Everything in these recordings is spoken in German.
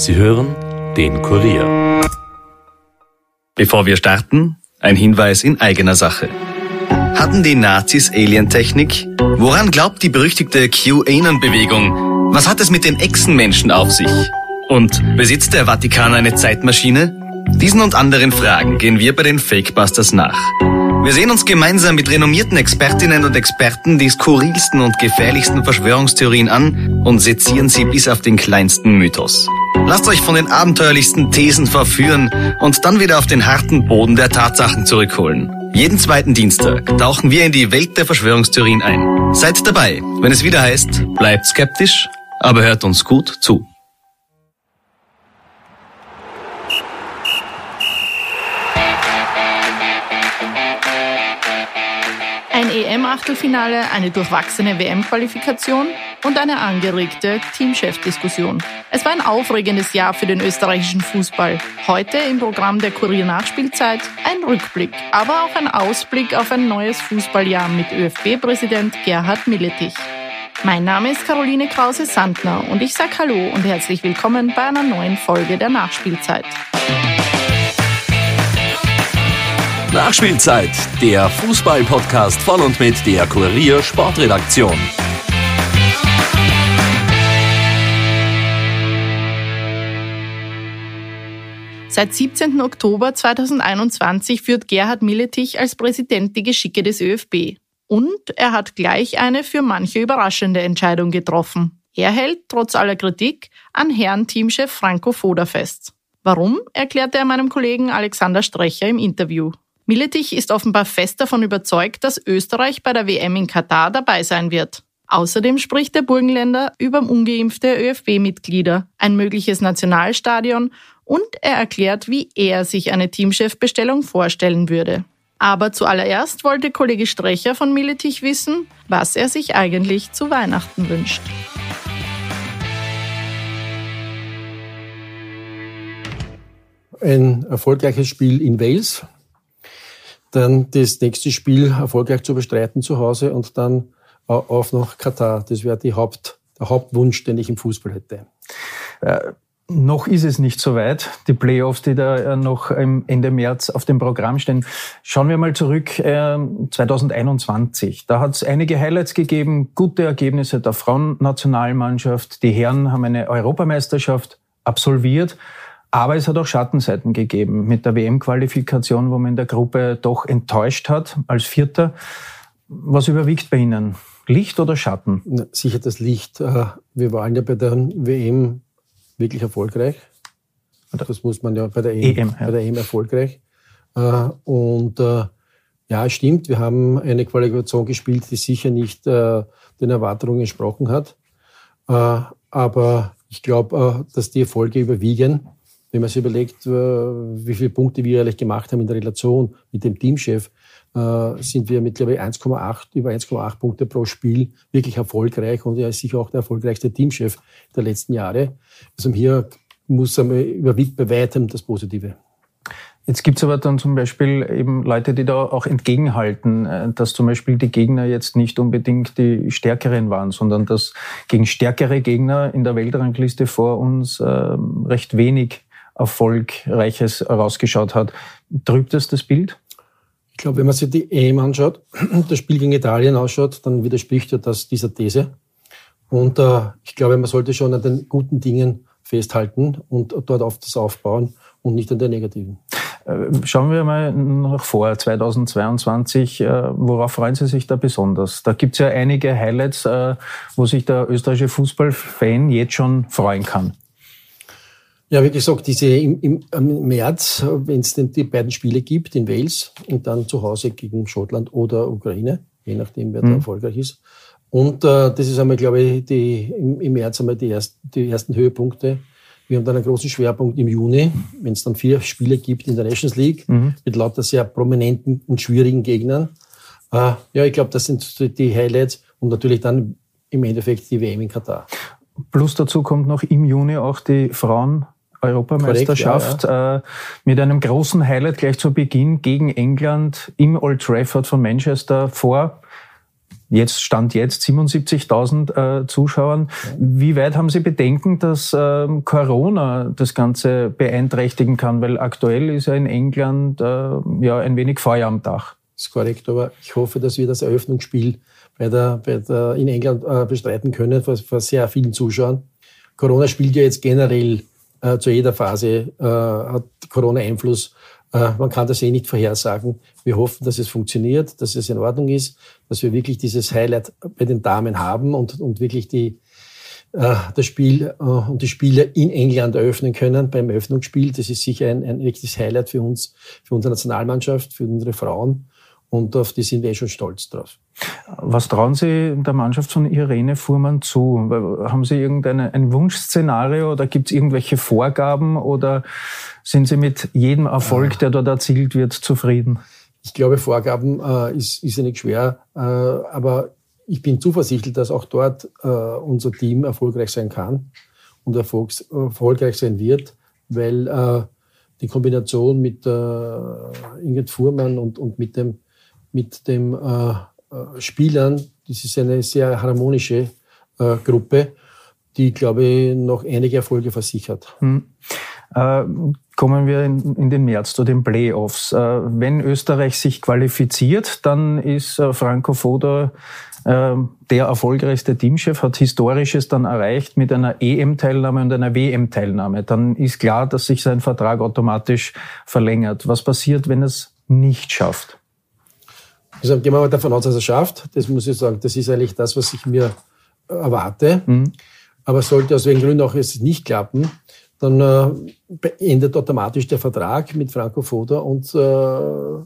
Sie hören den Kurier. Bevor wir starten, ein Hinweis in eigener Sache. Hatten die Nazis Alientechnik? Woran glaubt die berüchtigte QAnon-Bewegung? Was hat es mit den Echsenmenschen auf sich? Und besitzt der Vatikan eine Zeitmaschine? Diesen und anderen Fragen gehen wir bei den Fakebusters nach. Wir sehen uns gemeinsam mit renommierten Expertinnen und Experten die skurrilsten und gefährlichsten Verschwörungstheorien an und sezieren sie bis auf den kleinsten Mythos. Lasst euch von den abenteuerlichsten Thesen verführen und dann wieder auf den harten Boden der Tatsachen zurückholen. Jeden zweiten Dienstag tauchen wir in die Welt der Verschwörungstheorien ein. Seid dabei, wenn es wieder heißt, bleibt skeptisch, aber hört uns gut zu. Ein EM-Achtelfinale, eine durchwachsene WM-Qualifikation und eine angeregte Teamchef-Diskussion. Es war ein aufregendes Jahr für den österreichischen Fußball. Heute im Programm der Kurier Nachspielzeit ein Rückblick, aber auch ein Ausblick auf ein neues Fußballjahr mit ÖFB-Präsident Gerhard Milletich. Mein Name ist Caroline Krause-Sandner und ich sage Hallo und herzlich willkommen bei einer neuen Folge der Nachspielzeit. Nachspielzeit, der Fußball-Podcast von und mit der Kurier Sportredaktion. Seit 17. Oktober 2021 führt Gerhard Milletich als Präsident die Geschicke des ÖFB. Und er hat gleich eine für manche überraschende Entscheidung getroffen. Er hält, trotz aller Kritik, an Herrn Teamchef Franco Foda fest. Warum, erklärte er meinem Kollegen Alexander Strecher im Interview. Milletich ist offenbar fest davon überzeugt, dass Österreich bei der WM in Katar dabei sein wird. Außerdem spricht der Burgenländer über ungeimpfte ÖFB-Mitglieder, ein mögliches Nationalstadion und er erklärt, wie er sich eine Teamchefbestellung vorstellen würde. Aber zuallererst wollte Kollege Strecher von Milletich wissen, was er sich eigentlich zu Weihnachten wünscht. Ein erfolgreiches Spiel in Wales, dann das nächste Spiel erfolgreich zu bestreiten zu Hause und dann auf nach Katar. Das wäre die Haupt, der Hauptwunsch, den ich im Fußball hätte. Äh, noch ist es nicht so weit. Die Playoffs, die da äh, noch Ende März auf dem Programm stehen. Schauen wir mal zurück äh, 2021. Da hat es einige Highlights gegeben, gute Ergebnisse der Frauennationalmannschaft. Die Herren haben eine Europameisterschaft absolviert. Aber es hat auch Schattenseiten gegeben mit der WM-Qualifikation, wo man in der Gruppe doch enttäuscht hat als Vierter. Was überwiegt bei Ihnen? Licht oder Schatten? Na, sicher das Licht. Äh, wir waren ja bei der WM wirklich erfolgreich. Das muss man ja bei der EM, EM ja. bei der EM erfolgreich. Äh, und äh, ja, es stimmt, wir haben eine Qualifikation gespielt, die sicher nicht den Erwartungen entsprochen hat. Aber ich glaube, dass die Erfolge überwiegen wenn man sich überlegt, äh, wie viele Punkte wir eigentlich gemacht haben in der Relation mit dem Teamchef, äh, sind wir mittlerweile 1,8, über 1,8 Punkte pro Spiel wirklich erfolgreich und er ist sicher auch der erfolgreichste Teamchef der letzten Jahre. Also hier muss er überwiegt bei weitem das Positive. Jetzt gibt's aber dann zum Beispiel eben Leute, die da auch entgegenhalten, äh, dass zum Beispiel die Gegner jetzt nicht unbedingt die Stärkeren waren, sondern dass gegen stärkere Gegner in der Weltrangliste vor uns äh, recht wenig Erfolgreiches rausgeschaut hat. Trübt es das Bild? Ich glaube, wenn man sich die EM anschaut, das Spiel gegen Italien ausschaut, dann widerspricht ja das dieser These. Und äh, ich glaube, man sollte schon an den guten Dingen festhalten und dort auf das aufbauen und nicht an den negativen. Äh, schauen wir mal nach vor, 2022. Äh, worauf freuen Sie sich da besonders? Da gibt es ja einige Highlights, äh, wo sich der österreichische Fußballfan jetzt schon freuen kann. Ja, wie gesagt, diese im, im, im März, wenn es denn die beiden Spiele gibt in Wales und dann zu Hause gegen Schottland oder Ukraine, je nachdem, wer mhm. da erfolgreich ist. Und äh, das ist einmal, glaube ich, die, im, im März einmal die, erst, die ersten Höhepunkte. Wir haben dann einen großen Schwerpunkt im Juni, wenn es dann vier Spiele gibt in der Nations League mhm. mit lauter sehr prominenten und schwierigen Gegnern. Äh, ja, ich glaube, das sind die Highlights und natürlich dann im Endeffekt die WM in Katar. Plus dazu kommt noch im Juni auch die Frauen Europameisterschaft ja, ja. Äh, mit einem großen Highlight gleich zu Beginn gegen England im Old Trafford von Manchester vor jetzt stand jetzt 77.000 äh, Zuschauern. Wie weit haben Sie Bedenken, dass äh, Corona das Ganze beeinträchtigen kann? Weil aktuell ist ja in England äh, ja ein wenig Feuer am Dach. Das ist korrekt, aber ich hoffe, dass wir das Eröffnungsspiel bei der, bei der, in England äh, bestreiten können vor, vor sehr vielen Zuschauern. Corona spielt ja jetzt generell äh, zu jeder Phase, äh, hat Corona Einfluss äh, man kann das eh nicht vorhersagen. Wir hoffen, dass es funktioniert, dass es in Ordnung ist, dass wir wirklich dieses Highlight bei den Damen haben und, und wirklich die, äh, das Spiel äh, und die Spiele in England eröffnen können beim Eröffnungsspiel. Das ist sicher ein, ein wirkliches Highlight für uns, für unsere Nationalmannschaft, für unsere Frauen. Und auf die sind wir eh schon stolz drauf. Was trauen Sie der Mannschaft von Irene Fuhrmann zu? Haben Sie irgendein Wunschszenario oder gibt es irgendwelche Vorgaben oder sind Sie mit jedem Erfolg, der dort erzielt wird, zufrieden? Ich glaube, Vorgaben äh, ist, ist ja nicht schwer, äh, aber ich bin zuversichtlich, dass auch dort äh, unser Team erfolgreich sein kann und erfolgs erfolgreich sein wird, weil äh, die Kombination mit äh, Ingrid Fuhrmann und, und mit dem mit den äh, äh, Spielern. Das ist eine sehr harmonische äh, Gruppe, die, glaube ich, noch einige Erfolge versichert. Hm. Äh, kommen wir in, in, den März zu den Playoffs. Äh, wenn Österreich sich qualifiziert, dann ist äh, Franco Foda der erfolgreichste Teamchef, hat Historisches dann erreicht mit einer EM-Teilnahme und einer WM-Teilnahme. Dann ist klar, dass sich sein Vertrag automatisch verlängert. Was passiert, wenn es nicht schafft? Also gehen wir mal davon aus, dass er schafft. Das muss ich sagen, das ist eigentlich das, was ich mir erwarte. Mhm. Aber sollte aus welchen Gründen auch es nicht klappen, dann äh, endet automatisch der Vertrag mit Franco Foda und äh,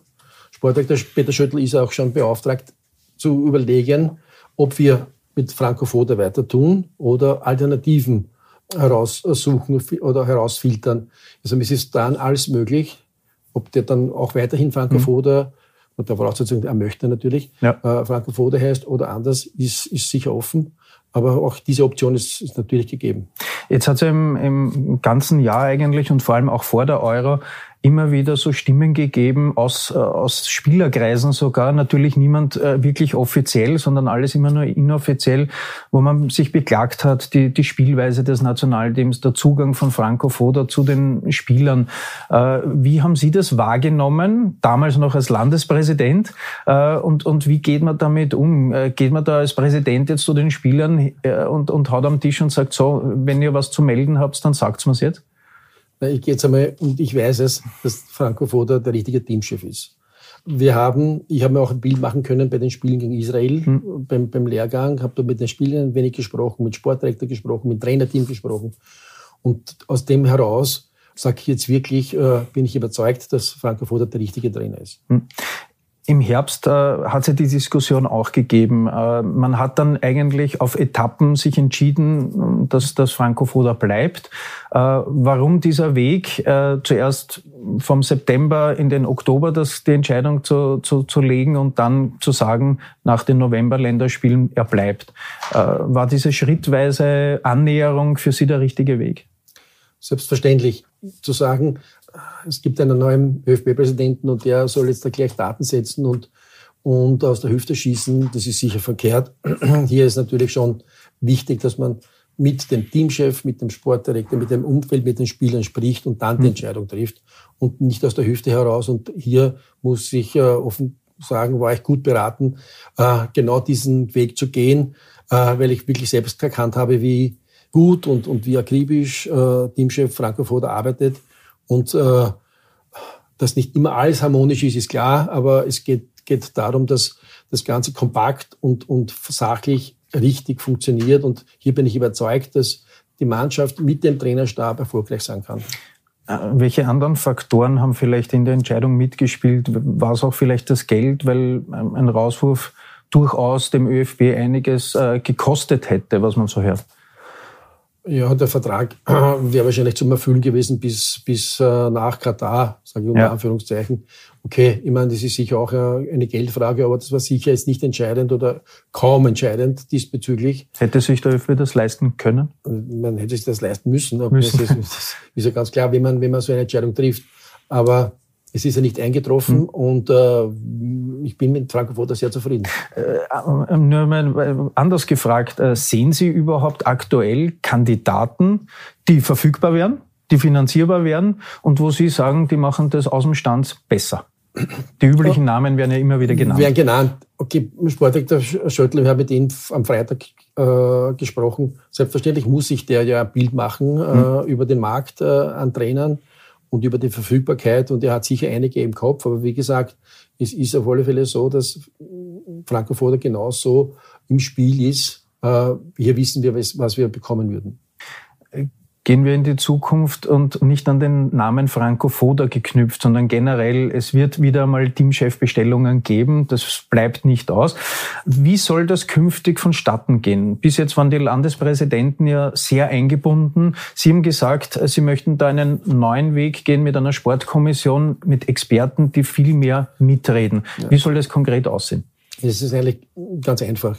Sportdirektor Peter Schöttl ist auch schon beauftragt zu überlegen, ob wir mit Franco Foda weiter tun oder Alternativen heraussuchen oder herausfiltern. Also es ist dann alles möglich, ob der dann auch weiterhin Franco mhm. Foda unter Voraussetzung, er möchte natürlich, ja. äh, Frankfurt heißt oder anders, ist, ist sicher offen. Aber auch diese Option ist, ist natürlich gegeben. Jetzt hat es ja im, im ganzen Jahr eigentlich und vor allem auch vor der Euro immer wieder so Stimmen gegeben aus, äh, aus Spielerkreisen sogar, natürlich niemand äh, wirklich offiziell, sondern alles immer nur inoffiziell, wo man sich beklagt hat, die, die Spielweise des Nationalteams, der Zugang von Franco Foda zu den Spielern. Äh, wie haben Sie das wahrgenommen, damals noch als Landespräsident? Und, und wie geht man damit um? Geht man da als Präsident jetzt zu den Spielern und, und haut am Tisch und sagt so, wenn ihr was zu melden habt, dann sagt's mir's jetzt? Ich gehe jetzt einmal, und ich weiß es, dass Franco Foda der richtige Teamchef ist. Wir haben, ich habe mir auch ein Bild machen können bei den Spielen gegen Israel, mhm. beim, beim Lehrgang, habe da mit den Spielern ein wenig gesprochen, mit Sportdirektor gesprochen, mit Trainerteam gesprochen. Und aus dem heraus sage ich jetzt wirklich, äh, bin ich überzeugt, dass Franco Foda der richtige Trainer ist. Mhm. Im Herbst äh, hat es ja die Diskussion auch gegeben. Äh, man hat dann eigentlich auf Etappen sich entschieden, dass das Franco Foda bleibt. Äh, warum dieser Weg, äh, zuerst vom September in den Oktober das, die Entscheidung zu, zu, zu legen und dann zu sagen, nach den November-Länderspielen, er bleibt. Äh, war diese schrittweise Annäherung für Sie der richtige Weg? Selbstverständlich. Zu sagen, es gibt einen neuen ÖFB-Präsidenten und der soll jetzt da gleich Daten setzen und, und aus der Hüfte schießen. Das ist sicher verkehrt. Hier ist natürlich schon wichtig, dass man mit dem Teamchef, mit dem Sportdirektor, mit dem Umfeld, mit den Spielern spricht und dann die hm. Entscheidung trifft und nicht aus der Hüfte heraus. Und hier muss ich äh, offen sagen, war ich gut beraten, äh, genau diesen Weg zu gehen, äh, weil ich wirklich selbst erkannt habe, wie gut und, und wie akribisch äh, Teamchef Franco Foda arbeitet und äh, dass nicht immer alles harmonisch ist, ist klar, aber es geht, geht darum, dass das Ganze kompakt und, und sachlich richtig funktioniert. Und hier bin ich überzeugt, dass die Mannschaft mit dem Trainerstab erfolgreich sein kann. Äh, welche anderen Faktoren haben vielleicht in der Entscheidung mitgespielt? War es auch vielleicht das Geld, weil ein Rauswurf durchaus dem ÖFB einiges äh, gekostet hätte, was man so hört? Ja, der Vertrag wäre wahrscheinlich zum Erfüllen gewesen bis, bis äh, nach Katar, sage ich unter ja. Anführungszeichen. Okay, ich meine, das ist sicher auch eine Geldfrage, aber das war sicher jetzt nicht entscheidend oder kaum entscheidend diesbezüglich. Hätte sich der ÖFB das leisten können? Man hätte sich das leisten müssen. Aber müssen. Das, ist, das ist ja ganz klar, wenn man, wenn man so eine Entscheidung trifft. Aber es ist ja nicht eingetroffen mhm. und äh, ich bin mit Foda sehr zufrieden. Äh, nur mal anders gefragt, äh, sehen Sie überhaupt aktuell Kandidaten, die verfügbar wären, die finanzierbar wären und wo Sie sagen, die machen das aus dem Stand besser? Die üblichen oh. Namen werden ja immer wieder genannt. Werden genannt. Okay, Sportdirektor Schöttl, ich habe mit ihm am Freitag äh, gesprochen. Selbstverständlich muss sich der ja ein Bild machen äh, mhm. über den Markt äh, an Trainern und über die Verfügbarkeit. Und er hat sicher einige im Kopf. Aber wie gesagt, es ist auf alle Fälle so, dass Franco Foda genauso im Spiel ist. Äh, hier wissen wir, was wir bekommen würden gehen wir in die Zukunft und nicht an den Namen Franco Foda geknüpft, sondern generell, es wird wieder mal Teamchefbestellungen geben. Das bleibt nicht aus. Wie soll das künftig vonstatten gehen? Bis jetzt waren die Landespräsidenten ja sehr eingebunden. Sie haben gesagt, Sie möchten da einen neuen Weg gehen mit einer Sportkommission, mit Experten, die viel mehr mitreden. Ja. Wie soll das konkret aussehen? Es ist eigentlich ganz einfach.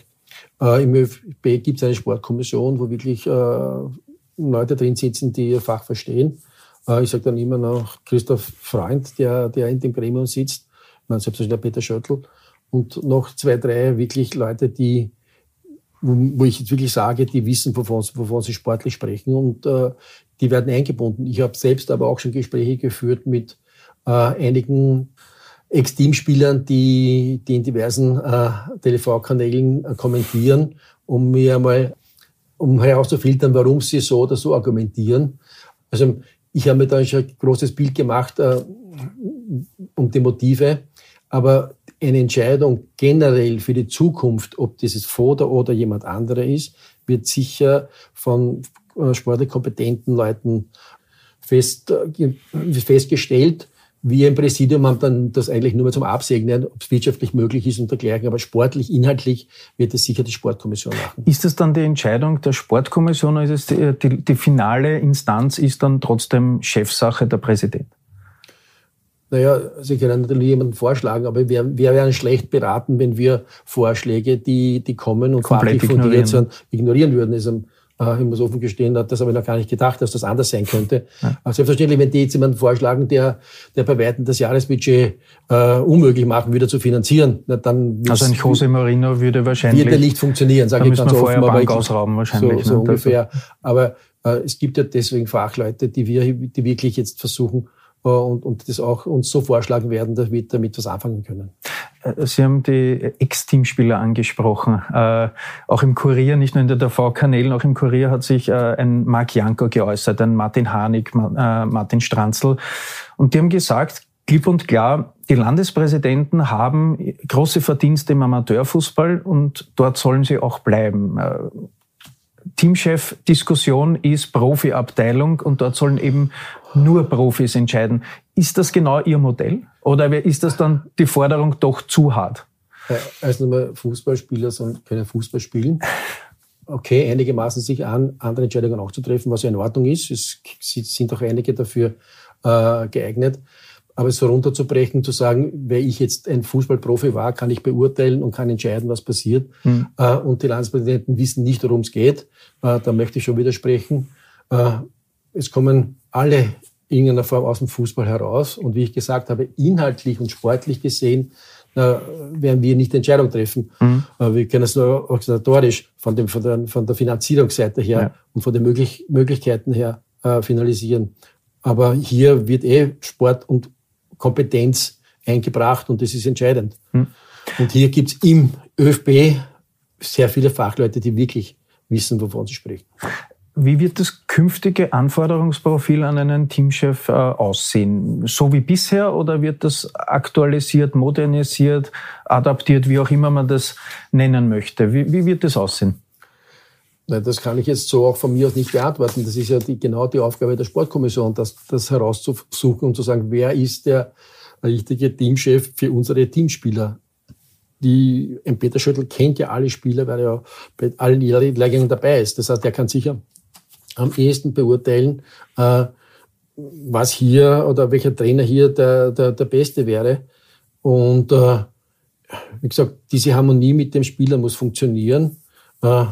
Äh, Im ÖFB gibt es eine Sportkommission, wo wirklich äh, Leute drin sitzen, die ihr Fach verstehen. Äh, ich sage dann immer noch Christoph Freund, der, der in dem Gremium sitzt, man selbstverständlich der Peter Schöttl und noch zwei, drei wirklich Leute, die, wo ich jetzt wirklich sage, die wissen, wovon, wovon sie sportlich sprechen und äh, die werden eingebunden. Ich habe selbst aber auch schon Gespräche geführt mit äh, einigen Ex-Teamspielern, die, die in diversen äh, TV-Kanälen äh, kommentieren, um mir mal um herauszufiltern, warum sie so oder so argumentieren. Also ich habe mir da schon ein großes Bild gemacht äh, um die Motive, aber eine Entscheidung generell für die Zukunft, ob dieses Foda oder jemand anderer ist, wird sicher von äh, sportlich kompetenten Leuten fest, äh, festgestellt wir im Präsidium haben dann das eigentlich nur mehr zum Absegnen, ob es wirtschaftlich möglich ist und dergleichen. Aber sportlich, inhaltlich wird es sicher die Sportkommission machen. Ist das dann die Entscheidung der Sportkommission oder ist es die, die, die finale Instanz ist dann trotzdem Chefsache der Präsident? Naja, Sie können natürlich jemanden vorschlagen, aber wir, wir wären schlecht beraten, wenn wir Vorschläge, die, die kommen und Komplett fachlich fundiert sind, ignorieren würden. Also äh, ich muss offen gestehen, das habe ich noch gar nicht gedacht, dass das anders sein könnte. Ja. Also selbstverständlich, wenn die jetzt jemanden vorschlagen, der, der bei Weitem das Jahresbudget äh, unmöglich machen, wieder zu finanzieren, na, dann also ein Jose Marino würde wahrscheinlich wird nicht funktionieren, sage ich ganz offen. Aber ich, ausrauben wahrscheinlich. So, so ungefähr. Aber äh, es gibt ja deswegen Fachleute, die wir, die wirklich jetzt versuchen, äh, und, und das auch uns so vorschlagen werden, dass wir damit was anfangen können. Äh, Sie haben die Ex-Teamspieler angesprochen. Äh, auch im Kurier, nicht nur in der TV-Kanälen, auch im Kurier hat sich äh, ein Marc Janko geäußert, ein Martin Hanig, äh, Martin Stranzl. Und die haben gesagt, klipp und klar, die Landespräsidenten haben große Verdienste im Amateurfußball und dort sollen sie auch bleiben. Äh, Teamchef-Diskussion ist Profiabteilung und dort sollen eben nur Profis entscheiden. Ist das genau Ihr Modell? Oder ist das dann die Forderung doch zu hart? Als nur Fußballspieler können Fußball spielen. Okay, einige maßen sich an, andere Entscheidungen auch zu treffen, was ja in Ordnung ist. Es sind auch einige dafür äh, geeignet. Aber so runterzubrechen, zu sagen, wer ich jetzt ein Fußballprofi war, kann ich beurteilen und kann entscheiden, was passiert. Mhm. Äh, und die Landespräsidenten wissen nicht, worum es geht. Äh, da möchte ich schon widersprechen. Äh, es kommen alle irgendeiner Form aus dem Fußball heraus. Und wie ich gesagt habe, inhaltlich und sportlich gesehen, werden wir nicht Entscheidung treffen. Mhm. Äh, wir können es nur organisatorisch von, dem, von, der, von der Finanzierungsseite her ja. und von den Möglich Möglichkeiten her äh, finalisieren. Aber hier wird eh Sport und Kompetenz eingebracht und das ist entscheidend. Mhm. Und hier gibt es im ÖFB sehr viele Fachleute, die wirklich wissen, wovon sie sprechen. Wie wird das künftige Anforderungsprofil an einen Teamchef äh, aussehen? So wie bisher oder wird das aktualisiert, modernisiert, adaptiert, wie auch immer man das nennen möchte? Wie, wie wird das aussehen? Nein, das kann ich jetzt so auch von mir aus nicht beantworten. Das ist ja die, genau die Aufgabe der Sportkommission, das, das herauszusuchen und zu sagen, wer ist der richtige Teamchef für unsere Teamspieler. Die, ein Peter Schüttel kennt ja alle Spieler, weil er ja bei allen Lehrgängen dabei ist. Das heißt, er kann sicher am ehesten beurteilen, äh, was hier oder welcher Trainer hier der, der, der Beste wäre. Und äh, wie gesagt, diese Harmonie mit dem Spieler muss funktionieren. Äh,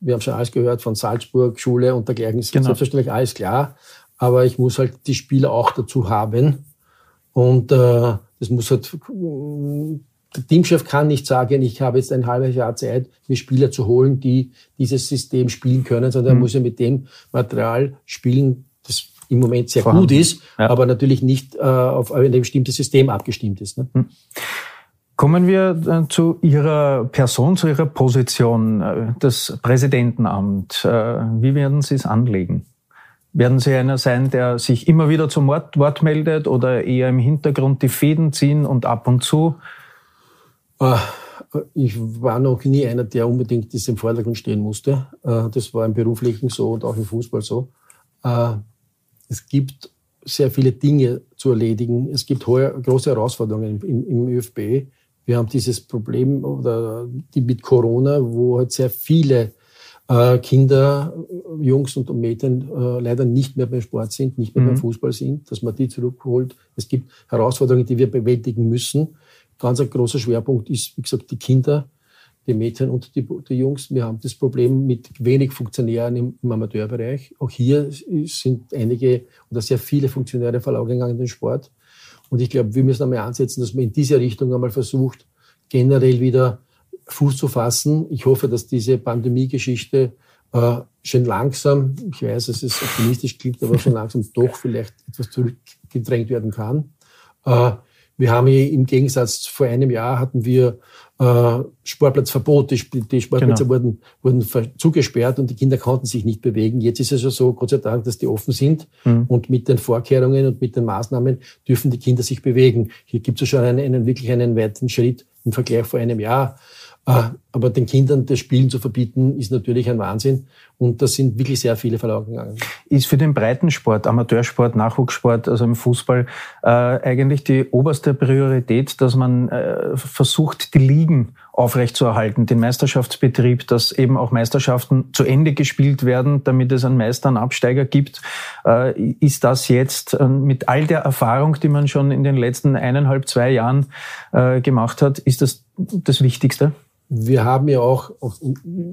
wir haben schon alles gehört von Salzburg, Schule und dergleichen. Ist genau. selbstverständlich alles klar. Aber ich muss halt die Spieler auch dazu haben, Und äh, das muss halt, der Teamchef kann nicht sagen, ich habe jetzt ein halbes Jahr Zeit, mir Spieler zu holen, die dieses System spielen können, sondern mhm. er muss ja mit dem Material spielen, das im Moment sehr Vorhanden. gut ist, ja. aber natürlich nicht äh, auf ein bestimmtes System abgestimmt ist. Ne? Mhm. Kommen wir äh, zu Ihrer Person, zu Ihrer Position, äh, das Präsidentenamt. Äh, wie werden Sie es anlegen? Werden Sie einer sein, der sich immer wieder zum Wort, Wort meldet oder eher im Hintergrund die Fäden ziehen und ab und zu? Ich war noch nie einer, der unbedingt das im Vordergrund stehen musste. Das war im Beruflichen so und auch im Fußball so. Es gibt sehr viele Dinge zu erledigen. Es gibt hohe, große Herausforderungen im, im ÖFB. Wir haben dieses Problem oder die mit Corona, wo halt sehr viele äh, Kinder, Jungs und Mädchen äh, leider nicht mehr beim Sport sind, nicht mehr mhm. beim Fußball sind, dass man die zurückholt. Es gibt Herausforderungen, die wir bewältigen müssen. Ganz ein großer Schwerpunkt ist, wie gesagt, die Kinder, die Mädchen und die, die Jungs. Wir haben das Problem mit wenig Funktionären im, im, Amateurbereich. Auch hier sind einige oder sehr viele Funktionäre verloren gegangen in den Sport. Und ich glaube, wir müssen einmal ansetzen, dass man in diese Richtung einmal versucht, generell wieder Fuß zu fassen. Ich hoffe, dass diese Pandemie-Geschichte äh, schon langsam, ich weiß, dass es optimistisch klingt, aber schon langsam doch vielleicht etwas zurückgedrängt werden kann. Äh, wir haben hier im Gegensatz vor einem Jahr hatten wir äh, Sportplatzverbot. Die, die Sportplätze genau. wurden, wurden zugesperrt und die Kinder konnten sich nicht bewegen. Jetzt ist es ja so, Gott sei Dank, dass die offen sind mhm. und mit den Vorkehrungen und mit den Maßnahmen dürfen die Kinder sich bewegen. Hier gibt es schon einen, einen wirklich einen weiten Schritt im Vergleich vor einem Jahr. Äh, aber den Kindern das Spielen zu verbieten, ist natürlich ein Wahnsinn. Und da sind wirklich sehr viele verloren gegangen. Ist für den Breitensport, Amateursport, Nachwuchssport, also im Fußball, äh, eigentlich die oberste Priorität, dass man äh, versucht, die Ligen aufrechtzuerhalten, den Meisterschaftsbetrieb, dass eben auch Meisterschaften zu Ende gespielt werden, damit es einen Meister, einen Absteiger gibt. Äh, ist das jetzt mit all der Erfahrung, die man schon in den letzten eineinhalb, zwei Jahren gemacht hat, ist das das Wichtigste? Wir haben ja auch,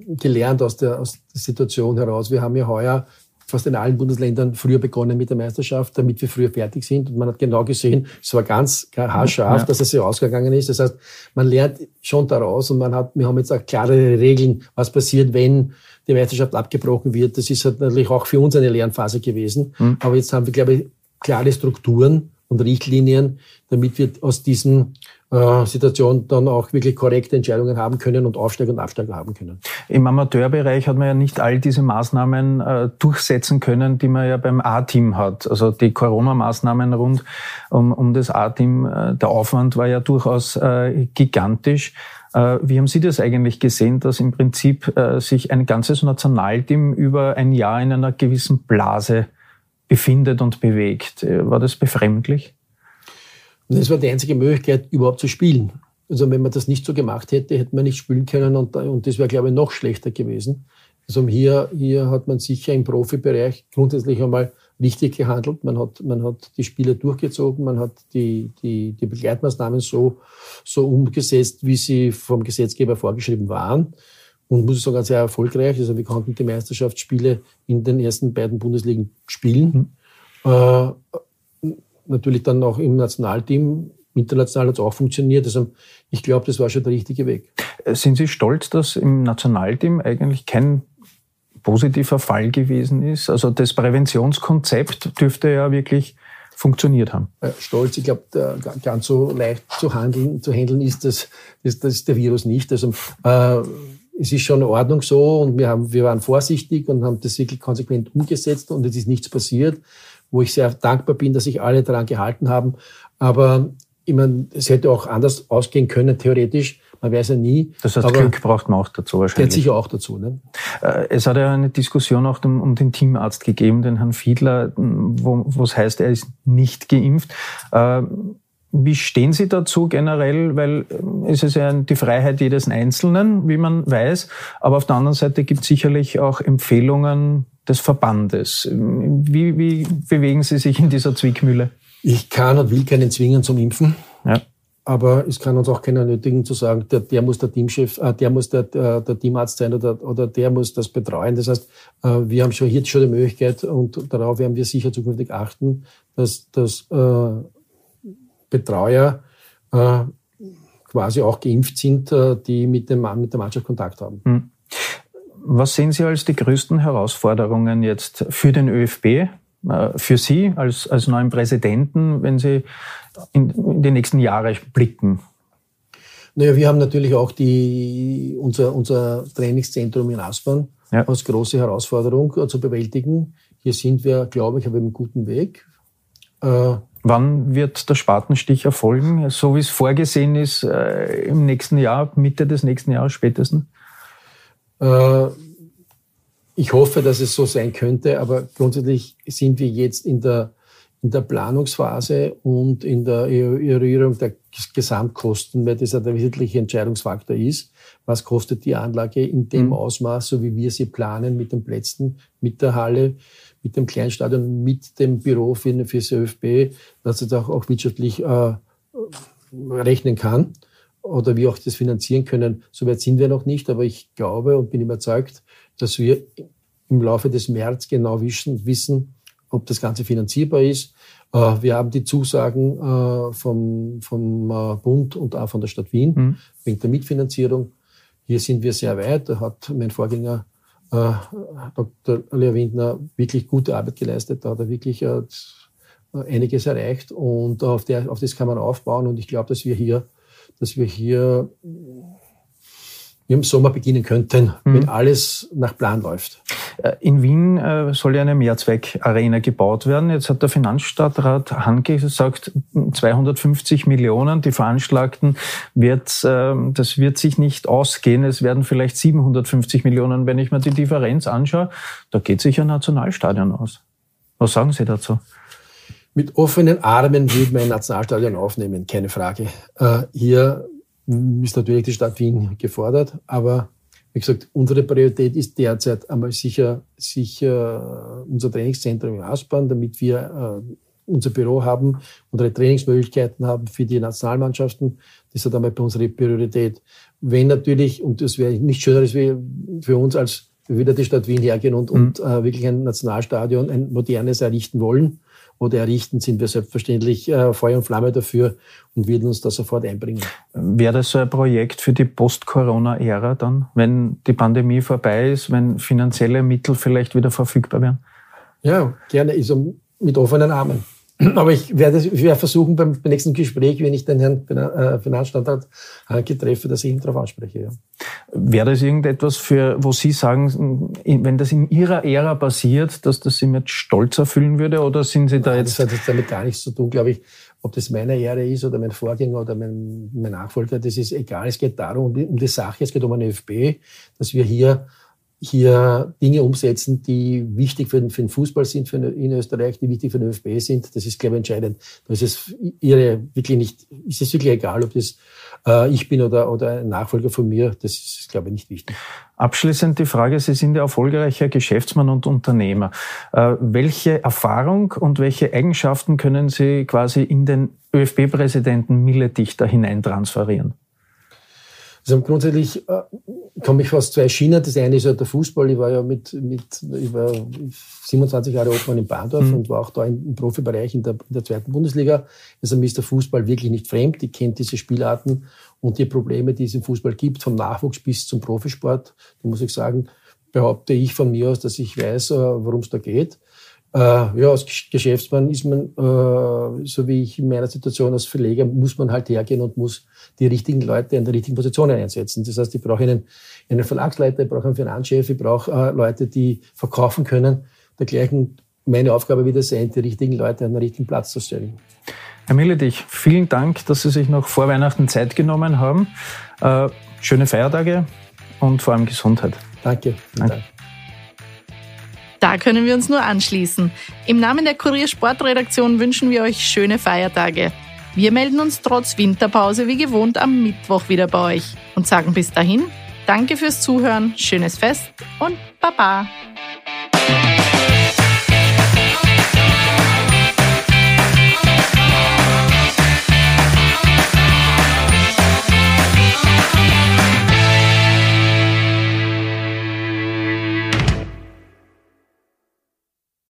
gelernt aus der, aus der Situation heraus. Wir haben ja heuer fast in allen Bundesländern früher begonnen mit der Meisterschaft, damit wir früher fertig sind. Und man hat genau gesehen, es war ganz haarscharf, ja. dass es so ausgegangen ist. Das heißt, man lernt schon daraus und man hat, wir haben jetzt auch klare Regeln, was passiert, wenn die Meisterschaft abgebrochen wird. Das ist halt natürlich auch für uns eine Lernphase gewesen. Mhm. Aber jetzt haben wir, glaube ich, klare Strukturen und Richtlinien, damit wir aus diesen äh, Situation dann auch wirklich korrekte Entscheidungen haben können und Aufsteiger und Absteiger haben können. Im Amateurbereich hat man ja nicht all diese Maßnahmen äh, durchsetzen können, die man ja beim A-Team hat. Also die Corona-Maßnahmen rund um, um das A-Team, äh, der Aufwand war ja durchaus äh, gigantisch. Äh, wie haben Sie das eigentlich gesehen, dass im Prinzip äh, sich ein ganzes Nationalteam über ein Jahr in einer gewissen Blase befindet und bewegt? War das befremdlich? Das war die einzige Möglichkeit, überhaupt zu spielen. Also wenn man das nicht so gemacht hätte, hätte man nicht spielen können und, und das wäre, glaube ich, noch schlechter gewesen. Also hier, hier hat man sicher im Profibereich grundsätzlich einmal richtig gehandelt. Man hat, man hat die Spieler durchgezogen, man hat die, die, die Begleitmaßnahmen so, so umgesetzt, wie sie vom Gesetzgeber vorgeschrieben waren. Und muss ich sagen, sehr erfolgreich. Also wir konnten die Meisterschaftsspiele in den ersten beiden Bundesligen spielen. Mhm. Äh, natürlich dann auch im Nationalteam. International hat es auch funktioniert. Also ich glaube, das war schon der richtige Weg. Sind Sie stolz, dass im Nationalteam eigentlich kein positiver Fall gewesen ist? Also das Präventionskonzept dürfte ja wirklich funktioniert haben. Stolz, ich glaube, ganz so leicht zu handeln, zu handeln ist das, das, das ist der Virus nicht. Also äh, es ist schon in Ordnung so und wir, haben, wir waren vorsichtig und haben das wirklich konsequent umgesetzt und es ist nichts passiert wo ich sehr dankbar bin, dass sich alle daran gehalten haben. Aber ich meine, es hätte auch anders ausgehen können, theoretisch. Man weiß ja nie. Das heißt, aber Glück braucht man auch dazu wahrscheinlich. Gehört sicher auch dazu. Ne? Äh, es hat ja eine Diskussion auch um, den Teamarzt gegeben, den Herrn Fiedler, wo, wo es heißt, er ist nicht geimpft. Wie stehen Sie dazu generell? Weil äh, es ist ja die Freiheit jedes Einzelnen, wie man weiß. Aber auf der anderen Seite gibt es sicherlich auch Empfehlungen des Verbandes. Wie, wie bewegen Sie sich in dieser Zwickmühle? Ich kann und will keinen zwingen zum Impfen. Ja. Aber es kann uns auch keiner nötigen zu sagen, der, der muss der Teamchef, äh, der muss der, der, der Teamarzt sein oder, oder der muss das betreuen. Das heißt, äh, wir haben schon hier schon die Möglichkeit und darauf werden wir sicher zukünftig achten, dass, dass äh, Betreuer äh, quasi auch geimpft sind, äh, die mit, dem, mit der Mannschaft Kontakt haben. Hm. Was sehen Sie als die größten Herausforderungen jetzt für den ÖFB, äh, für Sie als, als neuen Präsidenten, wenn Sie in, in die nächsten Jahre blicken? Naja, wir haben natürlich auch die, unser, unser Trainingszentrum in Aspern ja. als große Herausforderung äh, zu bewältigen. Hier sind wir, glaube ich, auf einem guten Weg. Wann wird der Spatenstich erfolgen, so wie es vorgesehen ist, äh, im nächsten Jahr, Mitte des nächsten Jahres spätestens? Äh, ich hoffe, dass es so sein könnte, aber grundsätzlich sind wir jetzt in der in der Planungsphase und in der Eruierung der Gesamtkosten, weil das ja der wesentliche Entscheidungsfaktor ist. Was kostet die Anlage in dem mhm. Ausmaß, so wie wir sie planen, mit den Plätzen, mit der Halle, mit dem Kleinstadion, mit dem Büro für, für das ÖFB, dass es auch, auch wirtschaftlich äh, rechnen kann oder wie auch das finanzieren können. Soweit sind wir noch nicht, aber ich glaube und bin überzeugt, dass wir im Laufe des März genau wissen, wissen ob das Ganze finanzierbar ist. Äh, wir haben die Zusagen äh, vom, vom äh, Bund und auch von der Stadt Wien mhm. wegen der Mitfinanzierung. Hier sind wir sehr weit. Da hat mein Vorgänger Dr. Lea Windner wirklich gute Arbeit geleistet. Da hat er wirklich einiges erreicht und auf, der, auf das kann man aufbauen. Und ich glaube, dass wir hier, dass wir hier im Sommer beginnen könnten, mhm. wenn alles nach Plan läuft. Äh, in Wien äh, soll ja eine Mehrzweck-Arena gebaut werden. Jetzt hat der Finanzstadtrat Hanke gesagt, 250 Millionen, die veranschlagten, wird, ähm, das wird sich nicht ausgehen. Es werden vielleicht 750 Millionen, wenn ich mir die Differenz anschaue. Da geht sich ein Nationalstadion aus. Was sagen Sie dazu? Mit offenen Armen würde man ein Nationalstadion aufnehmen, keine Frage. Äh, hier ist natürlich die Stadt Wien gefordert, aber wie gesagt, unsere Priorität ist derzeit einmal sicher, sicher unser Trainingszentrum in Aspern, damit wir äh, unser Büro haben, unsere Trainingsmöglichkeiten haben für die Nationalmannschaften. Das hat einmal bei unserer Priorität. Wenn natürlich, und das wäre nicht schöner für uns, als wieder die Stadt Wien hergehen und, mhm. und äh, wirklich ein Nationalstadion, ein modernes errichten wollen, oder errichten, sind wir selbstverständlich äh, Feuer und Flamme dafür und würden uns da sofort einbringen. Wäre das so ein Projekt für die Post-Corona-Ära dann, wenn die Pandemie vorbei ist, wenn finanzielle Mittel vielleicht wieder verfügbar wären? Ja, gerne. Also mit offenen Armen. Aber ich werde, ich werde versuchen, beim nächsten Gespräch, wenn ich den Herrn äh, Finanzstandard Hanke treffe, dass ich ihn darauf anspreche. Ja. Wäre das irgendetwas, für, wo Sie sagen, wenn das in Ihrer Ära passiert, dass das Sie mit Stolz erfüllen würde? Oder sind Sie da Nein, jetzt... Das hat jetzt damit gar nichts zu tun, glaube ich. Ob das meine Ära ist oder mein Vorgänger oder mein, mein Nachfolger, das ist egal. Es geht darum, um die Sache, es geht um eine ÖFB, dass wir hier hier Dinge umsetzen, die wichtig für den, für den Fußball sind für in Österreich, die wichtig für den ÖFB sind. Das ist, glaube ich, entscheidend. Da ist es ihre wirklich nicht, ist es wirklich egal, ob das äh, ich bin oder, oder ein Nachfolger von mir. Das ist, glaube ich, nicht wichtig. Abschließend die Frage, Sie sind ja erfolgreicher Geschäftsmann und Unternehmer. Äh, welche Erfahrung und welche Eigenschaften können Sie quasi in den ÖFB-Präsidenten Milledichter hineintransferieren? Also grundsätzlich äh, komme ich aus zwei Schienen. Das eine ist ja der Fußball. Ich war ja mit, mit ich war 27 Jahre Obmann in Bahndorf mhm. und war auch da im, im Profibereich in der, in der zweiten Bundesliga. Also mir ist der Fußball wirklich nicht fremd. Ich kenne diese Spielarten und die Probleme, die es im Fußball gibt, vom Nachwuchs bis zum Profisport. Da muss ich sagen, behaupte ich von mir aus, dass ich weiß, äh, worum es da geht. Äh, ja, als Geschäftsmann ist man, äh, so wie ich in meiner Situation als Verleger, muss man halt hergehen und muss die richtigen Leute an der richtigen Positionen einsetzen. Das heißt, ich brauche einen, einen Verlagsleiter, ich brauche einen Finanzchef, ich brauche äh, Leute, die verkaufen können. Dergleichen meine Aufgabe wieder sein, die richtigen Leute an den richtigen Platz zu stellen. Herr Milledich, vielen Dank, dass Sie sich noch vor Weihnachten Zeit genommen haben. Äh, schöne Feiertage und vor allem Gesundheit. Danke. Danke. Da können wir uns nur anschließen. Im Namen der Kurier Sportredaktion wünschen wir euch schöne Feiertage. Wir melden uns trotz Winterpause wie gewohnt am Mittwoch wieder bei euch und sagen bis dahin Danke fürs Zuhören, schönes Fest und Baba.